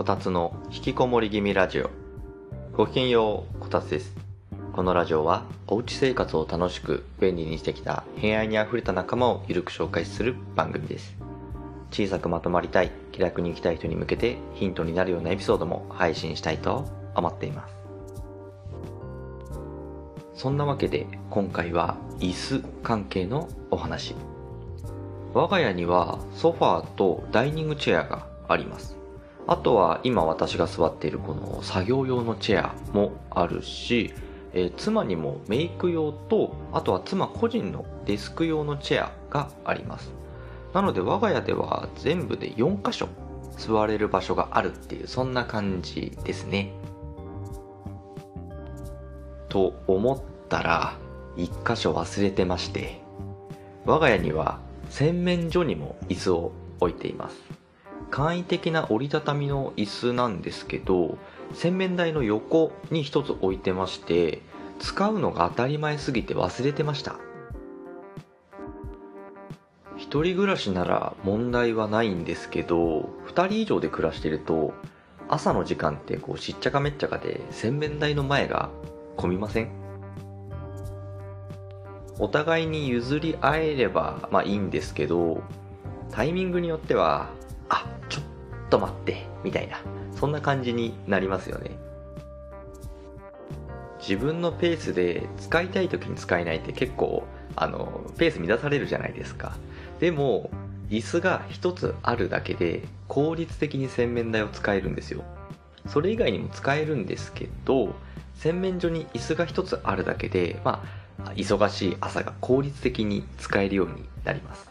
こたつの引きこもり気味ラジオ。ごきげんようこたつです。このラジオはおうち生活を楽しく便利にしてきた偏愛にあふれた仲間をゆるく紹介する番組です。小さくまとまりたい気楽に生きたい人に向けてヒントになるようなエピソードも配信したいと思っています。そんなわけで今回は椅子関係のお話。我が家にはソファーとダイニングチェアがあります。あとは今私が座っているこの作業用のチェアもあるし、えー、妻にもメイク用とあとは妻個人のデスク用のチェアがあります。なので我が家では全部で4箇所座れる場所があるっていうそんな感じですね。と思ったら1箇所忘れてまして我が家には洗面所にも椅子を置いています。簡易的な折りたたみの椅子なんですけど洗面台の横に一つ置いてまして使うのが当たり前すぎて忘れてました。一人暮らしなら問題はないんですけど2人以上で暮らしてると朝の時間ってこうしっちゃかめっちゃかで洗面台の前が混みません？お互いに譲り合えればまあいいんですけどタイミングによってはあちょっと待ってみたいな。そんな感じになりますよね。自分のペースで使いたい時に使えないって結構あのペース乱されるじゃないですか。でも椅子が一つあるだけで効率的に洗面台を使えるんですよ。それ以外にも使えるんですけど洗面所に椅子が一つあるだけでまあ忙しい朝が効率的に使えるようになります。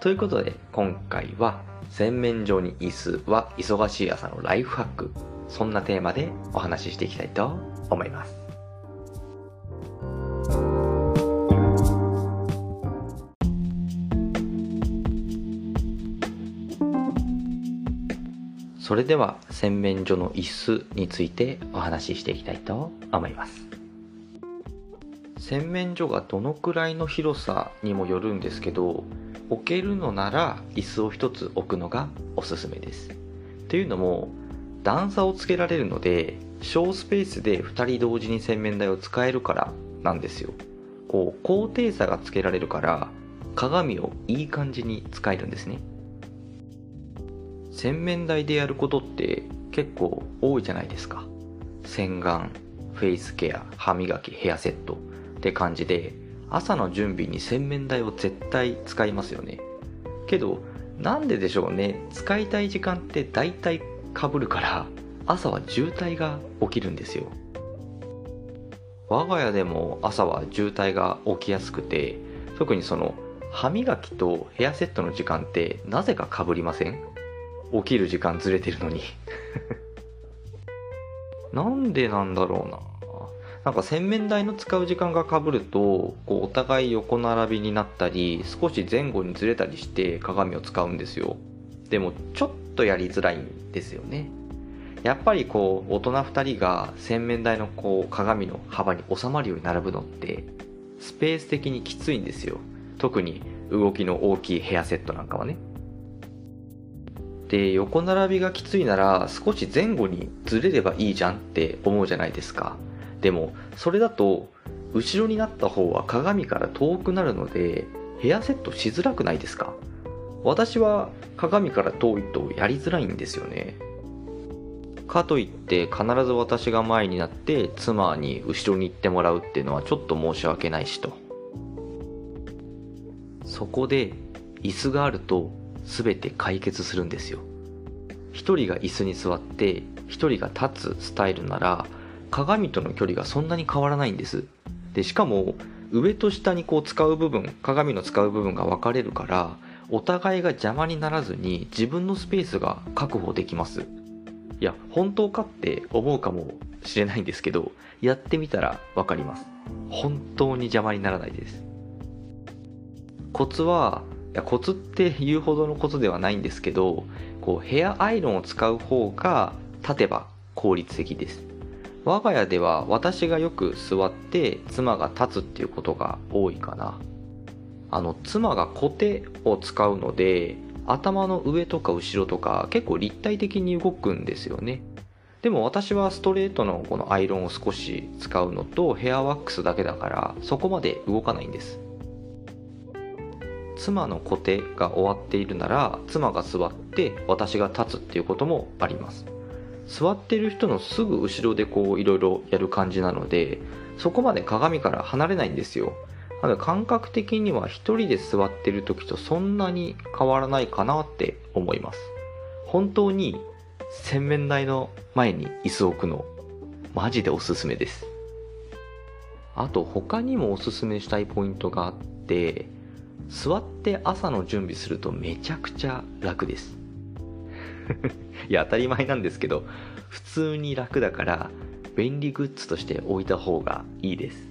ということで今回は洗面所に椅子は忙しい朝のライフハックそんなテーマでお話ししていきたいと思います。それでは洗面所の椅子についてお話ししていきたいと思います。洗面所がどのくらいの広さにもよるんですけど置けるのなら椅子を1つ置くのがおすすめです。というのも段差をつけられるので小スペースで2人同時に洗面台を使えるからなんですよ。こう高低差がつけられるから鏡をいい感じに使えるんですね。洗面台でやることって結構多いじゃないですか。洗顔フェイスケア歯磨きヘアセットって感じで朝の準備に洗面台を絶対使いますよね。けどなんででしょうね。使いたい時間って大体かぶるから朝は渋滞が起きるんですよ。我が家でも朝は渋滞が起きやすくて特にその歯磨きとヘアセットの時間ってなぜかかぶりません？起きる時間ずれてるのに。なんでなんだろうな。なんか洗面台の使う時間がかぶるとこうお互い横並びになったり少し前後にずれたりして鏡を使うんですよ。でもちょっとやりづらいんですよね。やっぱりこう大人2人が洗面台のこう鏡の幅に収まるように並ぶのってスペース的にきついんですよ。特に動きの大きいヘアセットなんかはね。で横並びがきついなら少し前後にずれればいいじゃんって思うじゃないですか。でもそれだと後ろになった方は鏡から遠くなるのでヘアセットしづらくないですか？私は鏡から遠いとやりづらいんですよね。かといって必ず私が前になって妻に後ろに行ってもらうっていうのはちょっと申し訳ないしと。そこで椅子があると全て解決するんですよ。一人が椅子に座って一人が立つスタイルなら鏡との距離がそんなに変わらないんです。でしかも上と下にこう使う部分鏡の使う部分が分かれるからお互いが邪魔にならずに自分のスペースが確保できます。いや本当かって思うかもしれないんですけどやってみたら分かります。本当に邪魔にならないです。コツはいやコツって言うほどのコツではないんですけどこうヘアアイロンを使う方が立てば効率的です。我が家では私がよく座って妻が立つっていうことが多いかな。あの妻がコテを使うので頭の上とか後ろとか結構立体的に動くんですよね。でも私はストレートのこのアイロンを少し使うのとヘアワックスだけだからそこまで動かないんです。妻の固定が終わっているなら妻が座って私が立つっていうこともあります。座ってる人のすぐ後ろでこういろいろやる感じなのでそこまで鏡から離れないんですよ。なので感覚的には一人で座ってる時とそんなに変わらないかなって思います。本当に洗面台の前に椅子を置くのマジでおすすめです。あと他にもおすすめしたいポイントがあって座って朝の準備するとめちゃくちゃ楽です。いや当たり前なんですけど普通に楽だから便利グッズとして置いた方がいいです。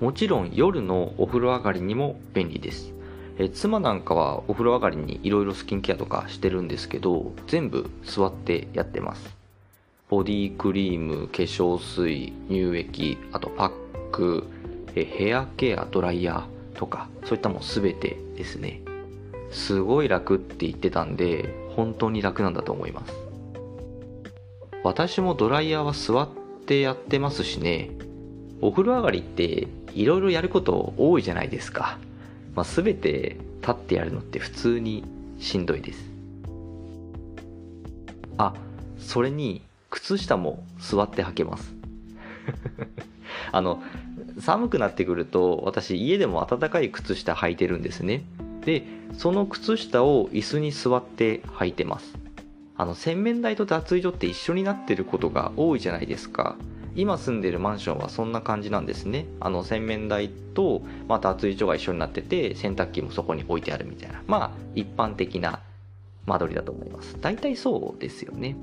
もちろん夜のお風呂上がりにも便利です。え妻なんかはお風呂上がりにいろいろスキンケアとかしてるんですけど全部座ってやってます。ボディクリーム化粧水乳液あとパックえヘアケアドライヤーとかそういったもん全てですね。すごい楽って言ってたんで本当に楽なんだと思います私もドライヤーは座ってやってますしねお風呂上がりっていろいろやること多いじゃないですか。まあ、全て立ってやるのって普通にしんどいです。あ、それに靴下も座って履けます。あの、寒くなってくると私家でも暖かい靴下履いてるんですね。で、その靴下を椅子に座って履いてます。あの洗面台と脱衣所って一緒になってることが多いじゃないですか。今住んでるマンションはそんな感じなんですね。あの洗面台と、まあ、脱衣所が一緒になってて洗濯機もそこに置いてあるみたいな。まあ一般的な間取りだと思います。大体そうですよね。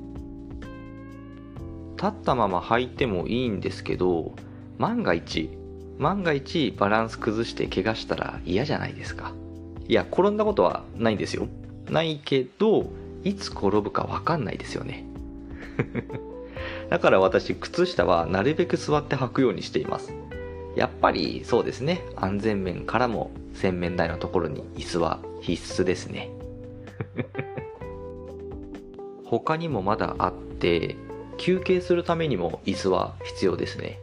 立ったまま履いてもいいんですけど万が一万が一バランス崩して怪我したら嫌じゃないですか。いや転んだことはないんですよないけどいつ転ぶか分かんないですよね だから私、靴下はなるべく座って履くようにしています。やっぱりそうですね、安全面からも洗面台のところに椅子は必須ですね。他にもまだあって、休憩するためにも椅子は必要ですね。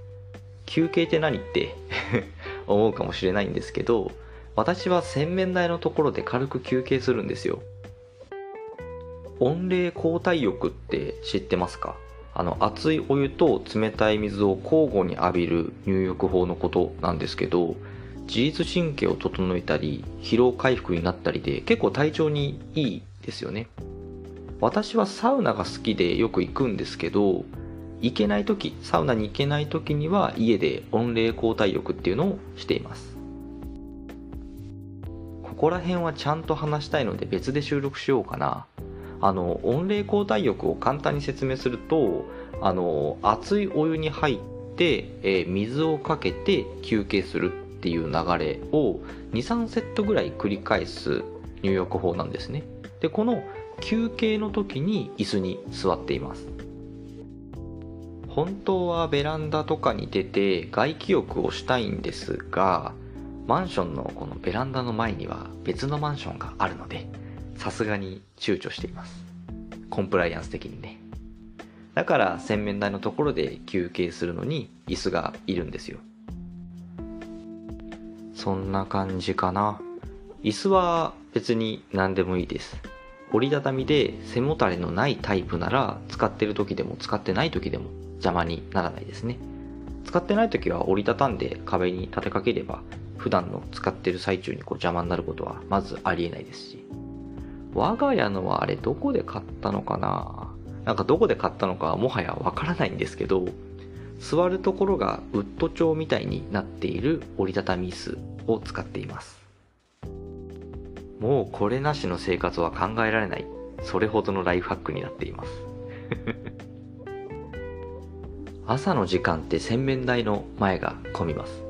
休憩って何って 思うかもしれないんですけど、私は洗面台のところで軽く休憩するんですよ。温冷交代浴って知ってますか？あの熱いお湯と冷たい水を交互に浴びる入浴法のことなんですけど自律神経を整えたり疲労回復になったりで結構体調にいいですよね。私はサウナが好きでよく行くんですけど行けない時サウナに行けない時には家で温冷交代浴っていうのをしています。こら辺はちゃんと話したいので別で収録しようかな。あの温冷交代浴を簡単に説明するとあの熱いお湯に入って、えー、水をかけて休憩するっていう流れを23セットぐらい繰り返す入浴法なんですね。でこの休憩の時に椅子に座っています。本当はベランダとかに出て外気浴をしたいんですがマンションのこのベランダの前には別のマンションがあるのでさすがに躊躇しています。コンプライアンス的にね。だから洗面台のところで休憩するのに椅子がいるんですよ。そんな感じかな。椅子は別に何でもいいです。折りたたみで背もたれのないタイプなら使ってる時でも使ってない時でも邪魔にならないですね。使ってない時は折りたたんで壁に立てかければ普段の使ってる最中にこう邪魔になることはまずありえないですし我が家のはあれどこで買ったのかな？なんかどこで買ったのかもはやわからないんですけど、座るところがウッド調みたいになっている折りたたみ椅子を使っています。もうこれなしの生活は考えられない、それほどのライフハックになっています。朝の時間って洗面台の前が混みます。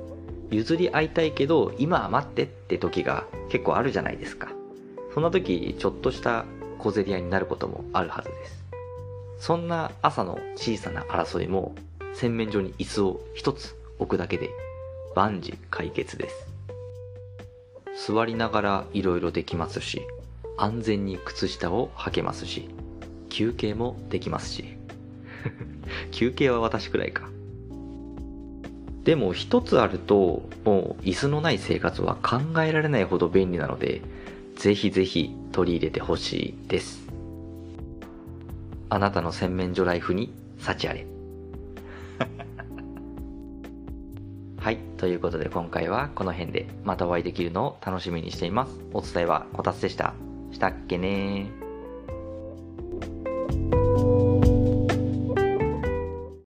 譲り合いたいけど今は待ってって時が結構あるじゃないですか。そんな時、ちょっとした小競り合いになることもあるはずです。そんな朝の小さな争いも、洗面所に椅子を一つ置くだけで万事解決です。座りながら色々できますし、安全に靴下を履けますし休憩もできますし 休憩は私くらいかでも一つあるともう椅子のない生活は考えられないほど便利なのでぜひぜひ取り入れてほしいです。あなたの洗面所ライフに幸あれ。はいということで今回はこの辺でまたお会いできるのを楽しみにしています。お伝えはこたつでした。したっけね